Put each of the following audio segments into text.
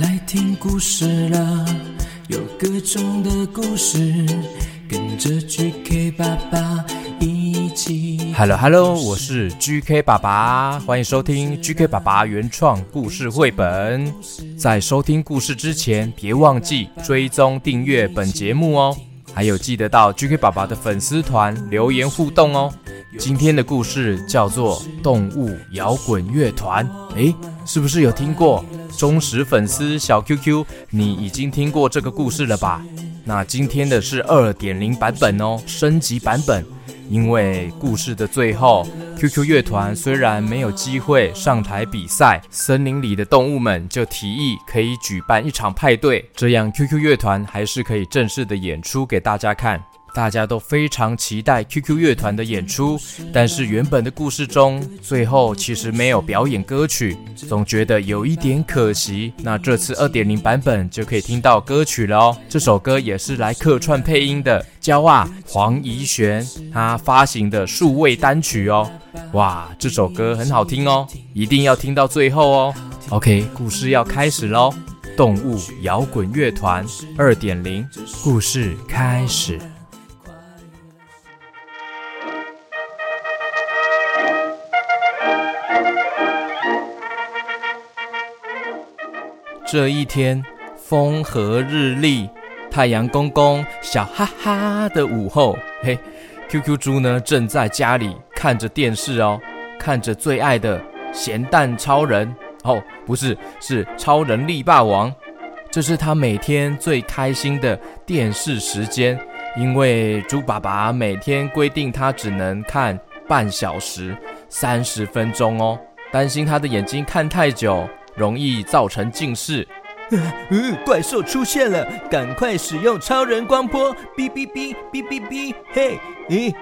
来听故事了，有各种的故事，跟着 GK 爸爸一起。Hello Hello，我是 GK 爸爸，欢迎收听 GK 爸爸原创故事绘本。在收听故事之前，别忘记追踪订阅本节目哦，还有记得到 GK 爸爸的粉丝团留言互动哦。今天的故事叫做《动物摇滚乐团》，诶，是不是有听过？忠实粉丝小 QQ，你已经听过这个故事了吧？那今天的是二点零版本哦，升级版本。因为故事的最后，QQ 乐团虽然没有机会上台比赛，森林里的动物们就提议可以举办一场派对，这样 QQ 乐团还是可以正式的演出给大家看。大家都非常期待 QQ 乐团的演出，但是原本的故事中，最后其实没有表演歌曲，总觉得有一点可惜。那这次2.0版本就可以听到歌曲了哦。这首歌也是来客串配音的焦啊黄怡璇，他发行的数位单曲哦。哇，这首歌很好听哦，一定要听到最后哦。OK，故事要开始喽，动物摇滚乐团2.0，故事开始。这一天，风和日丽，太阳公公笑哈哈的午后，嘿，QQ 猪呢正在家里看着电视哦，看着最爱的咸蛋超人。哦，不是，是超人力霸王，这是他每天最开心的电视时间，因为猪爸爸每天规定他只能看半小时，三十分钟哦，担心他的眼睛看太久。容易造成近视。嗯，怪兽出现了，赶快使用超人光波！哔哔哔哔哔哔！嘿，咦，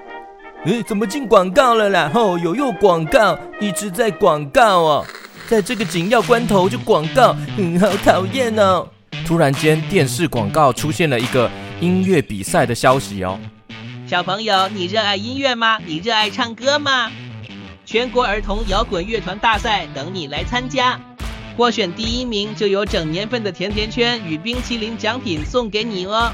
咦，怎么进广告了啦？哦，有又广告，一直在广告哦，在这个紧要关头就广告，嗯，好讨厌哦。突然间，电视广告出现了一个音乐比赛的消息哦。小朋友，你热爱音乐吗？你热爱唱歌吗？全国儿童摇滚乐团大赛等你来参加。获选第一名就有整年份的甜甜圈与冰淇淋奖品送给你哦！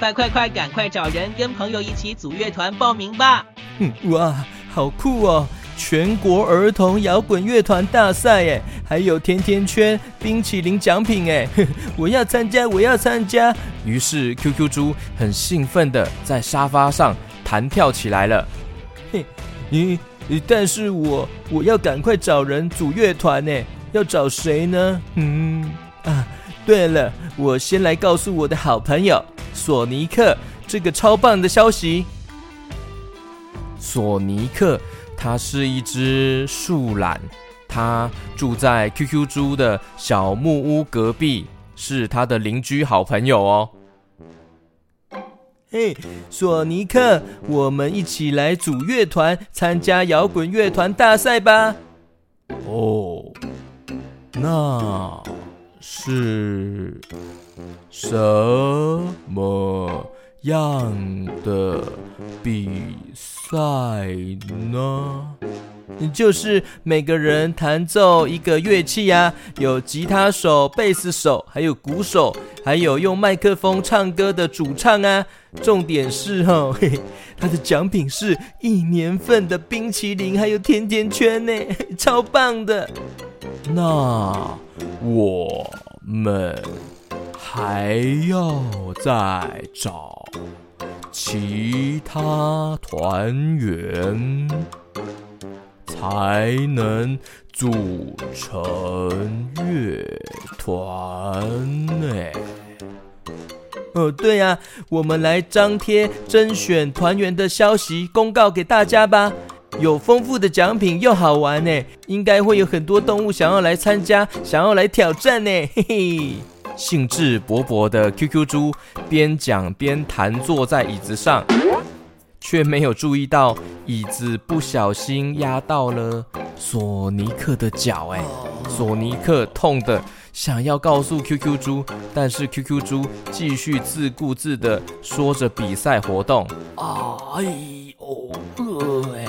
快快快，赶快找人跟朋友一起组乐团报名吧！嗯，哇，好酷哦！全国儿童摇滚乐团大赛哎，还有甜甜圈、冰淇淋奖品哎，我要参加，我要参加！于是 QQ 猪很兴奋的在沙发上弹跳起来了。嘿，你，但是我我要赶快找人组乐团呢。要找谁呢？嗯啊，对了，我先来告诉我的好朋友索尼克这个超棒的消息。索尼克，他是一只树懒，他住在 QQ 猪的小木屋隔壁，是他的邻居好朋友哦。嘿，索尼克，我们一起来组乐团，参加摇滚乐团大赛吧。哦。那是什么样的比赛呢？就是每个人弹奏一个乐器呀，有吉他手、贝斯手，还有鼓手，还有用麦克风唱歌的主唱啊。重点是哦，嘿 嘿，他的奖品是一年份的冰淇淋，还有甜甜圈呢，超棒的。那我们还要再找其他团员才能组成乐团呢。哦，对呀，我们来张贴甄选团员的消息公告给大家吧。有丰富的奖品又好玩呢，应该会有很多动物想要来参加，想要来挑战呢。嘿嘿，兴致勃勃的 QQ 猪边讲边弹坐在椅子上，却没有注意到椅子不小心压到了索尼克的脚。哎，索尼克痛的想要告诉 QQ 猪，但是 QQ 猪继续自顾自的说着比赛活动。哎呦，呃，哎。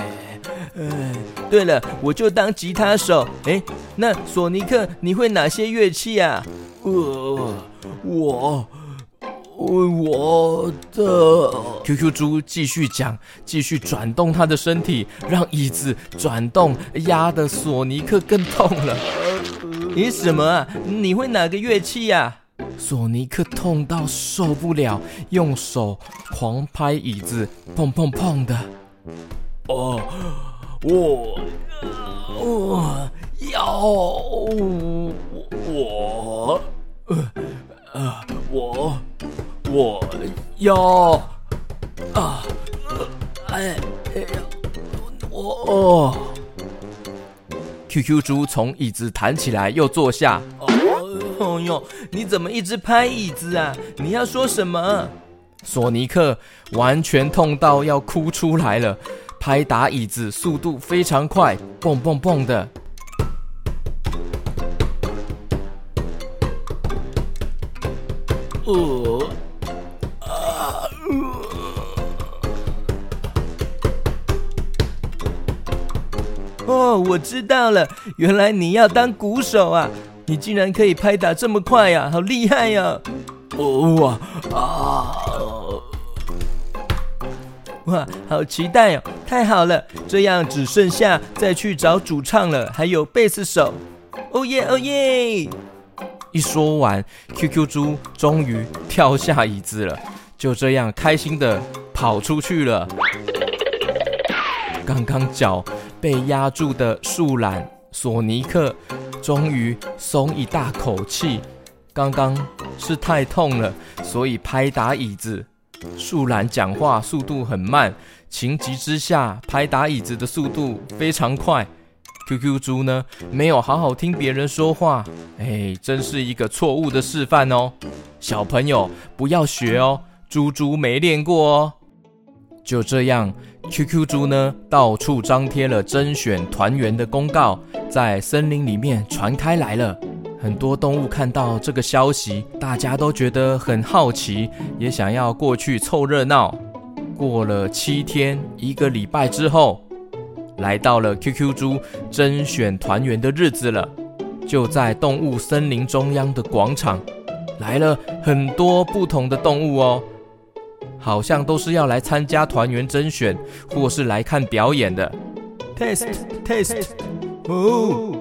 哎，对了，我就当吉他手。哎，那索尼克，你会哪些乐器啊？呃，我。我的 QQ 猪继续讲，继续转动他的身体，让椅子转动，压得索尼克更痛了。你什么啊？你会哪个乐器呀？索尼克痛到受不了，用手狂拍椅子，砰砰砰的。哦，我，我要我，呃呃，我。我要啊，哎哎呀，我 QQ 猪从椅子弹起来又坐下。哦哟，你怎么一直拍椅子啊？你要说什么？索尼克完全痛到要哭出来了，拍打椅子速度非常快，蹦蹦蹦的。呃。哦，我知道了，原来你要当鼓手啊！你竟然可以拍打这么快呀，好厉害呀！哦啊啊！哇，好期待哦！太好了，这样只剩下再去找主唱了，还有贝斯手。哦耶哦耶！一说完，QQ 猪终于跳下椅子了，就这样开心的跑出去了。刚刚脚。被压住的树懒索尼克终于松一大口气。刚刚是太痛了，所以拍打椅子。树懒讲话速度很慢，情急之下拍打椅子的速度非常快。QQ 猪呢，没有好好听别人说话，哎，真是一个错误的示范哦。小朋友不要学哦，猪猪没练过哦。就这样。QQ 猪呢，到处张贴了甄选团员的公告，在森林里面传开来了。很多动物看到这个消息，大家都觉得很好奇，也想要过去凑热闹。过了七天，一个礼拜之后，来到了 QQ 猪甄选团员的日子了。就在动物森林中央的广场，来了很多不同的动物哦。好像都是要来参加团员甄选，或是来看表演的。Test test，哦，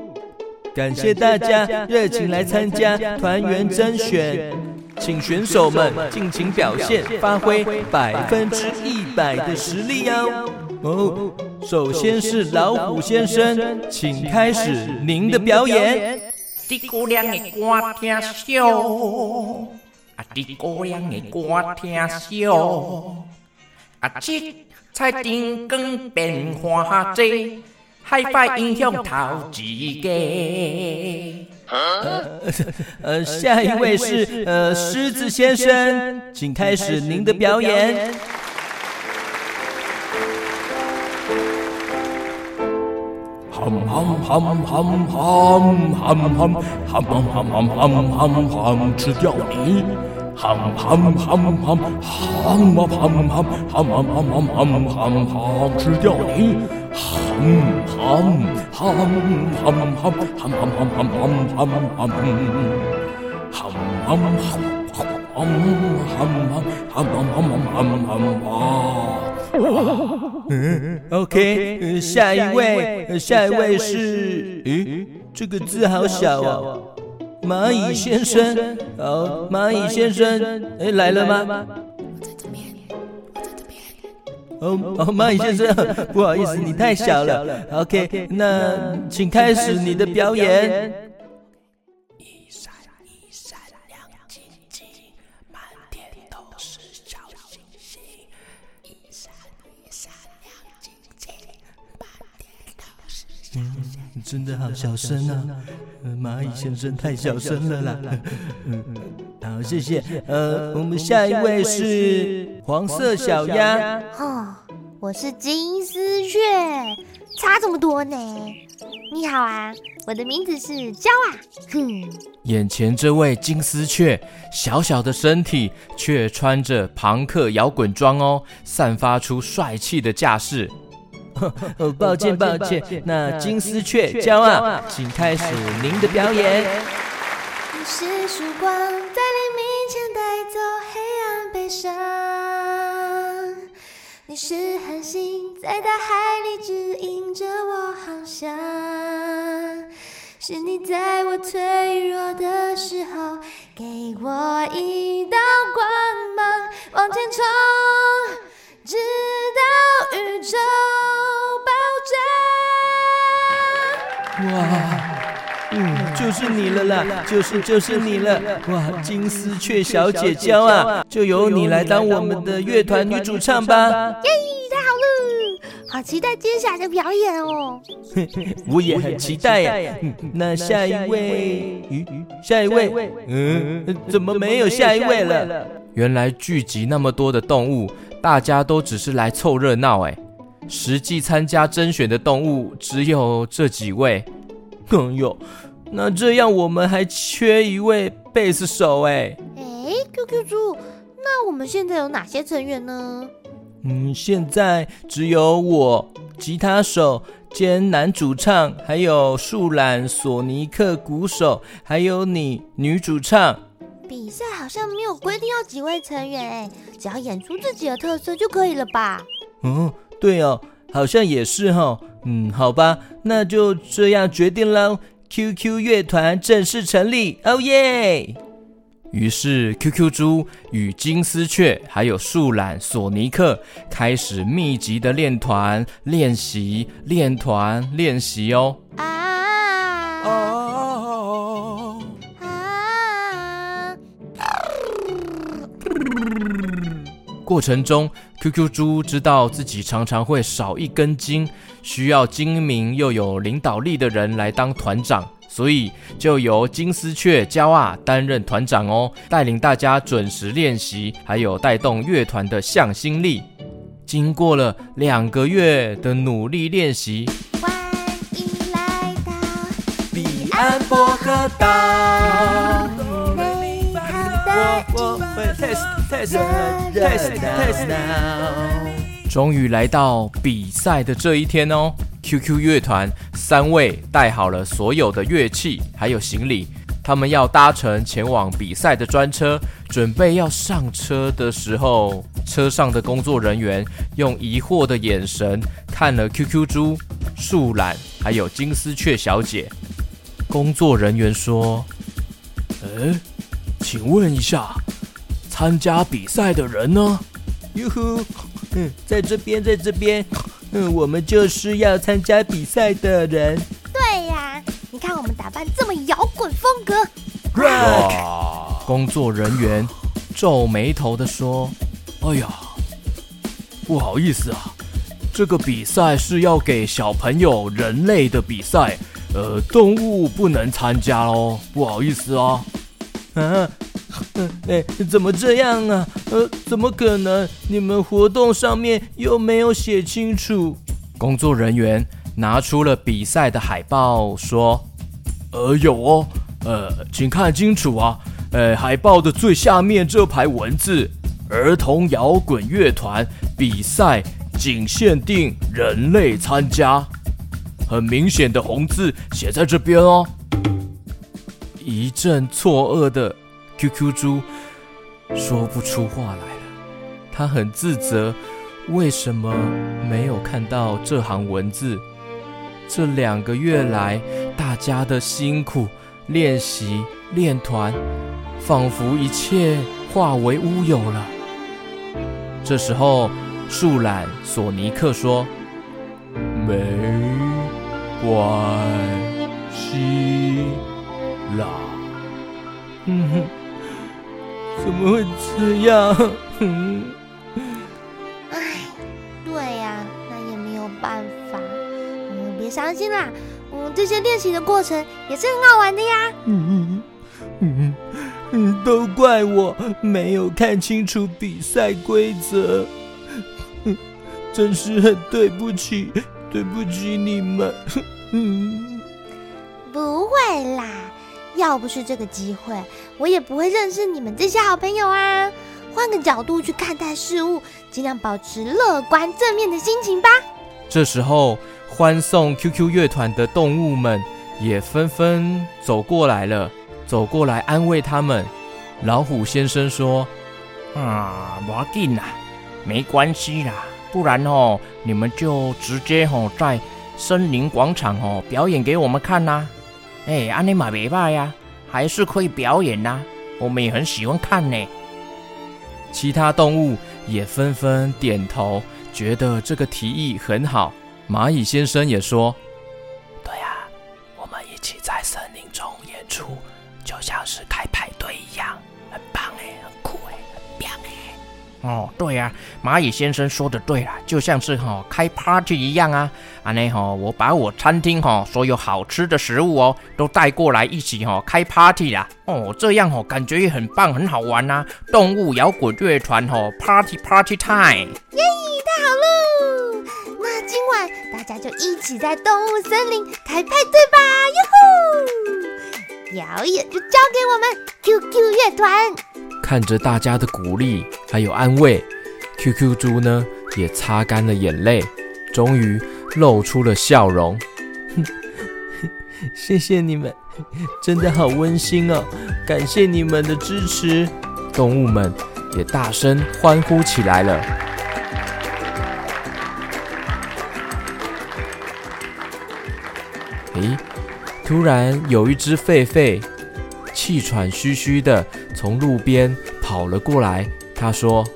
感谢大家热情来参加团员甄选，请选手们尽情表现，发挥百分之一百的实力哦。哦，首先是老虎先生，请开始您的表演。啊！啲姑娘的歌听少，啊！七彩灯光变化多，害怕影响头一个。呃，呃，下一位是呃狮子先生，请开始您的表演。吃掉你！喊喊喊喊喊喊喊喊喊喊喊喊吃掉你！喊喊喊喊喊喊喊喊喊喊喊喊喊喊喊喊 OK，下一位，下一位是，咦，这个字好小哦，蚂蚁先生，好，蚂蚁先生，诶，来了吗？我在这边，我在这边。哦哦，蚂蚁先生，不好意思，你太小了。OK，那请开始你的表演。嗯，真的好小声啊！蚂蚁先生太小声了啦。嗯，好，谢谢。呃，我们下一位是黄色小鸭。哦，我是金丝雀，差这么多呢。你好啊，我的名字是娇啊。哼，眼前这位金丝雀，小小的身体却穿着庞克摇滚装哦，散发出帅气的架势。哦，抱歉抱歉，那金丝雀骄傲，请开始您的表演。你是曙光，在黎明前带走黑暗悲伤。你是恒星，在大海里指引着我航向。是你在我脆弱的时候，给我一道光芒，往前冲，直到宇宙哇，嗯，就是你了啦，就是就是你了。哇，金丝雀小姐骄啊，就由你来当我们的乐团女主唱吧。耶，太好了，好期待接下来的表演哦。我也很期待呀。那下一位，下一位，嗯，怎么没有下一位了？原来聚集那么多的动物，大家都只是来凑热闹哎。实际参加甄选的动物只有这几位。哎呦，那这样我们还缺一位贝斯手哎。哎，QQ 猪，那我们现在有哪些成员呢？嗯，现在只有我，吉他手兼男主唱，还有树懒、索尼克鼓手，还有你女主唱。比赛好像没有规定要几位成员哎，只要演出自己的特色就可以了吧？嗯，对哦，好像也是哈、哦。嗯，好吧，那就这样决定喽。QQ 乐团正式成立，哦耶！于是，QQ 猪与金丝雀还有树懒索尼克开始密集的练团练习，练团练习哦。过程中，QQ 猪知道自己常常会少一根筋，需要精明又有领导力的人来当团长。所以就由金丝雀骄啊担任团长哦，带领大家准时练习，还有带动乐团的向心力。经过了两个月的努力练习，欢迎来到彼岸薄荷岛，终于来到比赛的这一天哦。QQ 乐团三位带好了所有的乐器，还有行李，他们要搭乘前往比赛的专车。准备要上车的时候，车上的工作人员用疑惑的眼神看了 QQ 猪、树懒，还有金丝雀小姐。工作人员说：“哎，请问一下，参加比赛的人呢？”“哟呼，嗯，在这边，在这边。”嗯，我们就是要参加比赛的人。对呀，你看我们打扮这么摇滚风格。哇！工作人员皱眉头的说：“哎呀，不好意思啊，这个比赛是要给小朋友人类的比赛，呃，动物不能参加哦，不好意思啊。”啊。哎，怎么这样啊？呃，怎么可能？你们活动上面又没有写清楚。工作人员拿出了比赛的海报，说：“呃，有哦，呃，请看清楚啊。呃，海报的最下面这排文字：儿童摇滚乐团比赛仅限定人类参加。很明显的红字写在这边哦。”一阵错愕的。QQ 猪说不出话来了，他很自责，为什么没有看到这行文字？这两个月来，大家的辛苦练习练团，仿佛一切化为乌有了。这时候，树懒索尼克说：“没关系啦。”嗯哼。怎么会这样？哎，对呀、那也没有办法。嗯，别伤心啦。嗯，这些练习的过程也是很好玩的呀。嗯嗯嗯，都怪我没有看清楚比赛规则，真是很对不起，对不起你们。嗯，不会啦。要不是这个机会，我也不会认识你们这些好朋友啊！换个角度去看待事物，尽量保持乐观正面的心情吧。这时候，欢送 QQ 乐团的动物们也纷纷走过来了，走过来安慰他们。老虎先生说：“啊，不要紧啦，没关系啦，不然哦，你们就直接哦在森林广场哦表演给我们看呐。哎，安尼嘛袂歹呀，还是可以表演呐，我们也很喜欢看呢。”其他动物也纷纷点头，觉得这个提议很好。蚂蚁先生也说：“对啊，我们一起在森林中演出，就像是哦，对呀，蚂蚁先生说的对了，就像是哈、开 party 一样啊！啊，那哈，我把我餐厅哈所有好吃的食物哦都带过来一起哈、开 party 啦！哦，这样哦感觉也很棒，很好玩呐、啊！动物摇滚乐团哈、party party time！耶，太好喽！那今晚大家就一起在动物森林开派对吧！哟吼，表演就交给我们 QQ 乐团。看着大家的鼓励还有安慰，QQ 猪呢也擦干了眼泪，终于露出了笑容。谢谢你们，真的好温馨哦！感谢你们的支持，动物们也大声欢呼起来了。诶，突然有一只狒狒。气喘吁吁的从路边跑了过来，他说：“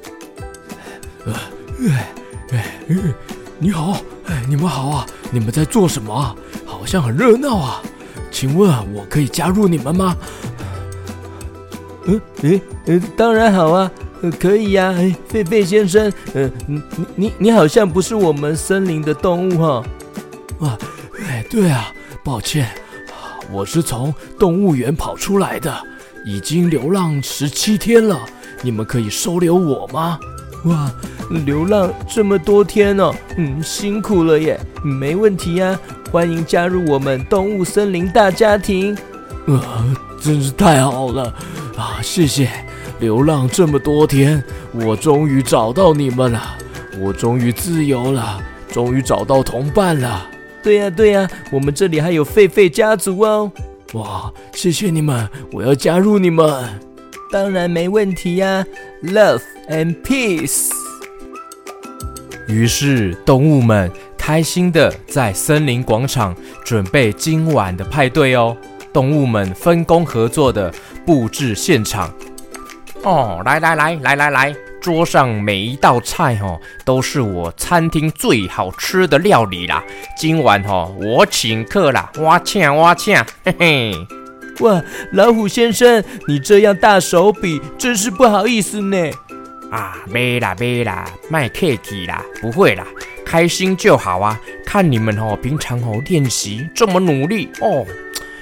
呃，哎，哎，你好，哎，你们好啊，你们在做什么啊？好像很热闹啊，请问我可以加入你们吗？”“嗯，哎，呃，当然好啊，呃，可以呀，哎，狒狒先生，呃，你你你好像不是我们森林的动物哈？”“啊，哎，对啊，抱歉。”我是从动物园跑出来的，已经流浪十七天了。你们可以收留我吗？哇，流浪这么多天哦，嗯，辛苦了耶。没问题呀，欢迎加入我们动物森林大家庭。呃，真是太好了啊！谢谢。流浪这么多天，我终于找到你们了，我终于自由了，终于找到同伴了。对呀对呀，我们这里还有狒狒家族哦！哇，谢谢你们，我要加入你们。当然没问题呀，Love and Peace。于是动物们开心的在森林广场准备今晚的派对哦。动物们分工合作的布置现场。哦，来来来来来来。桌上每一道菜哦，都是我餐厅最好吃的料理啦。今晚哦，我请客啦，哇请哇请，嘿嘿。哇，老虎先生，你这样大手笔，真是不好意思呢。啊，没啦没啦，卖客气啦，不会啦，开心就好啊。看你们哦，平常哦练习这么努力哦。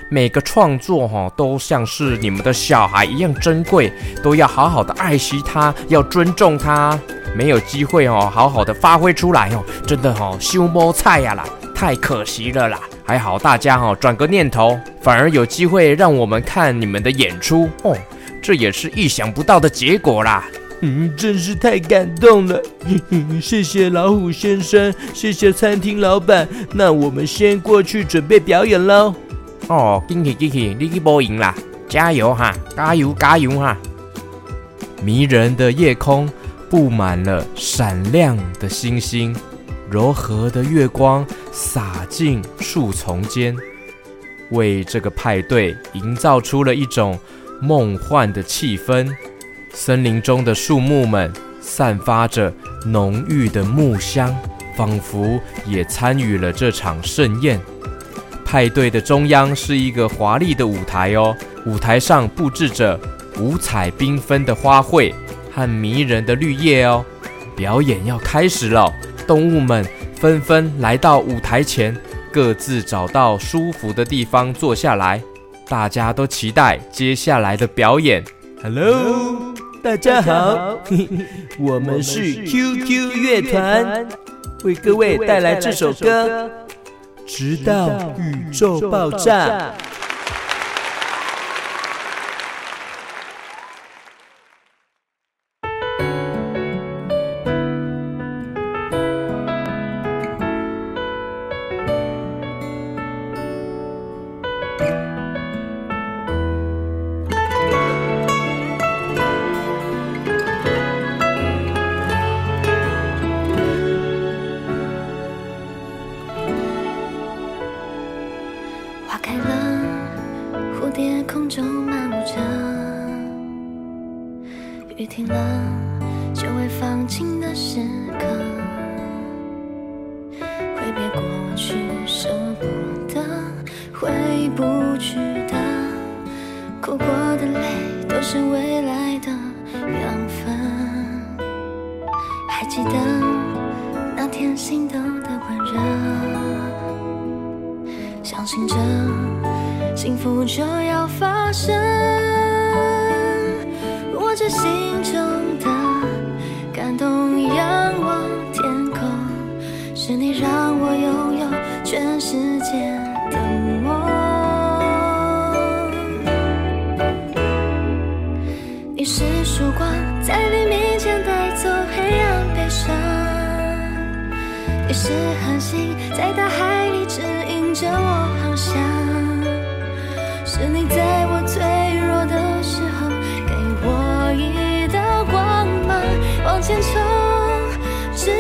每个创作哈都像是你们的小孩一样珍贵，都要好好的爱惜它，要尊重它。没有机会哦，好好的发挥出来哦，真的哦，羞摸菜呀啦，太可惜了啦。还好大家哈转个念头，反而有机会让我们看你们的演出哦，这也是意想不到的结果啦。嗯，真是太感动了。谢谢老虎先生，谢谢餐厅老板。那我们先过去准备表演喽。哦，恭喜恭喜，你去播赢啦！加油哈，加油加油哈！迷人的夜空布满了闪亮的星星，柔和的月光洒进树丛间，为这个派对营造出了一种梦幻的气氛。森林中的树木们散发着浓郁的木香，仿佛也参与了这场盛宴。派对的中央是一个华丽的舞台哦，舞台上布置着五彩缤纷的花卉和迷人的绿叶哦。表演要开始了，动物们纷纷来到舞台前，各自找到舒服的地方坐下来。大家都期待接下来的表演。Hello，大家好，我们是 QQ 乐团，为各位带来这首歌。直到宇宙爆炸。幸福就要发生，握着心中的感动，仰望天空，是你让我拥有全世界的梦。你是曙光，在黎明前带走黑暗悲伤；你是恒星，在大海里指引着我航向。是你在我脆弱的时候，给我一道光芒，往前冲，直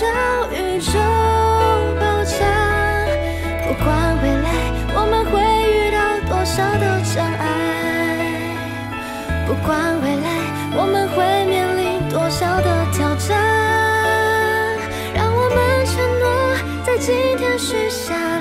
到宇宙爆炸。不管未来我们会遇到多少的障碍，不管未来我们会面临多少的挑战，让我们承诺在今天许下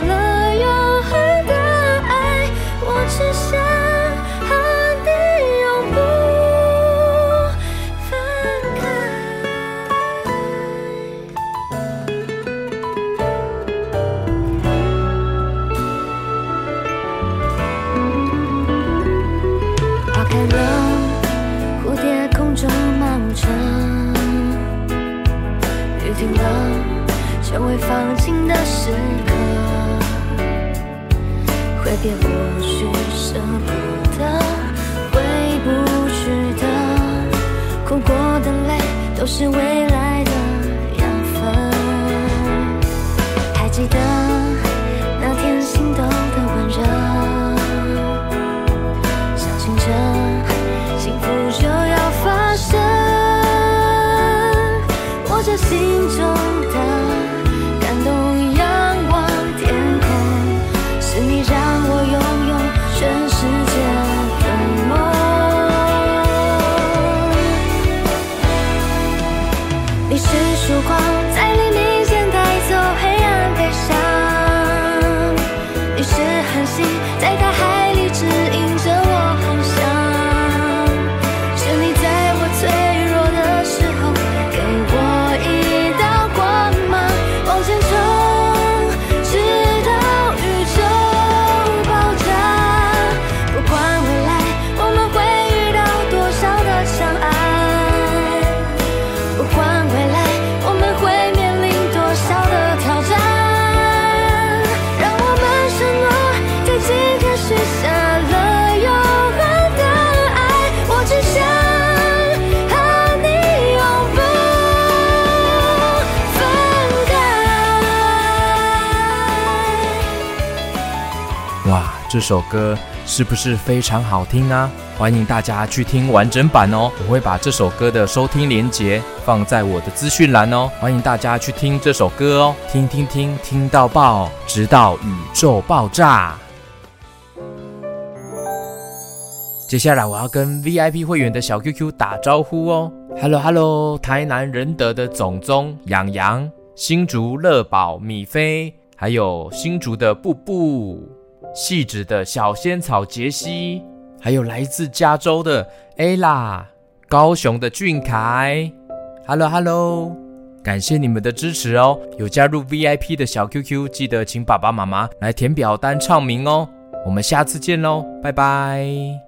也不去，舍不得，回不去的，哭过的泪都是为这首歌是不是非常好听啊？欢迎大家去听完整版哦！我会把这首歌的收听连接放在我的资讯栏哦。欢迎大家去听这首歌哦，听听听，听到爆，直到宇宙爆炸。接下来我要跟 VIP 会员的小 QQ 打招呼哦。Hello Hello，台南仁德的总宗洋洋，新竹乐宝米菲，还有新竹的布布。细致的小仙草杰西，还有来自加州的 Ella，高雄的俊凯，Hello Hello，感谢你们的支持哦！有加入 VIP 的小 QQ，记得请爸爸妈妈来填表单唱名哦。我们下次见喽，拜拜。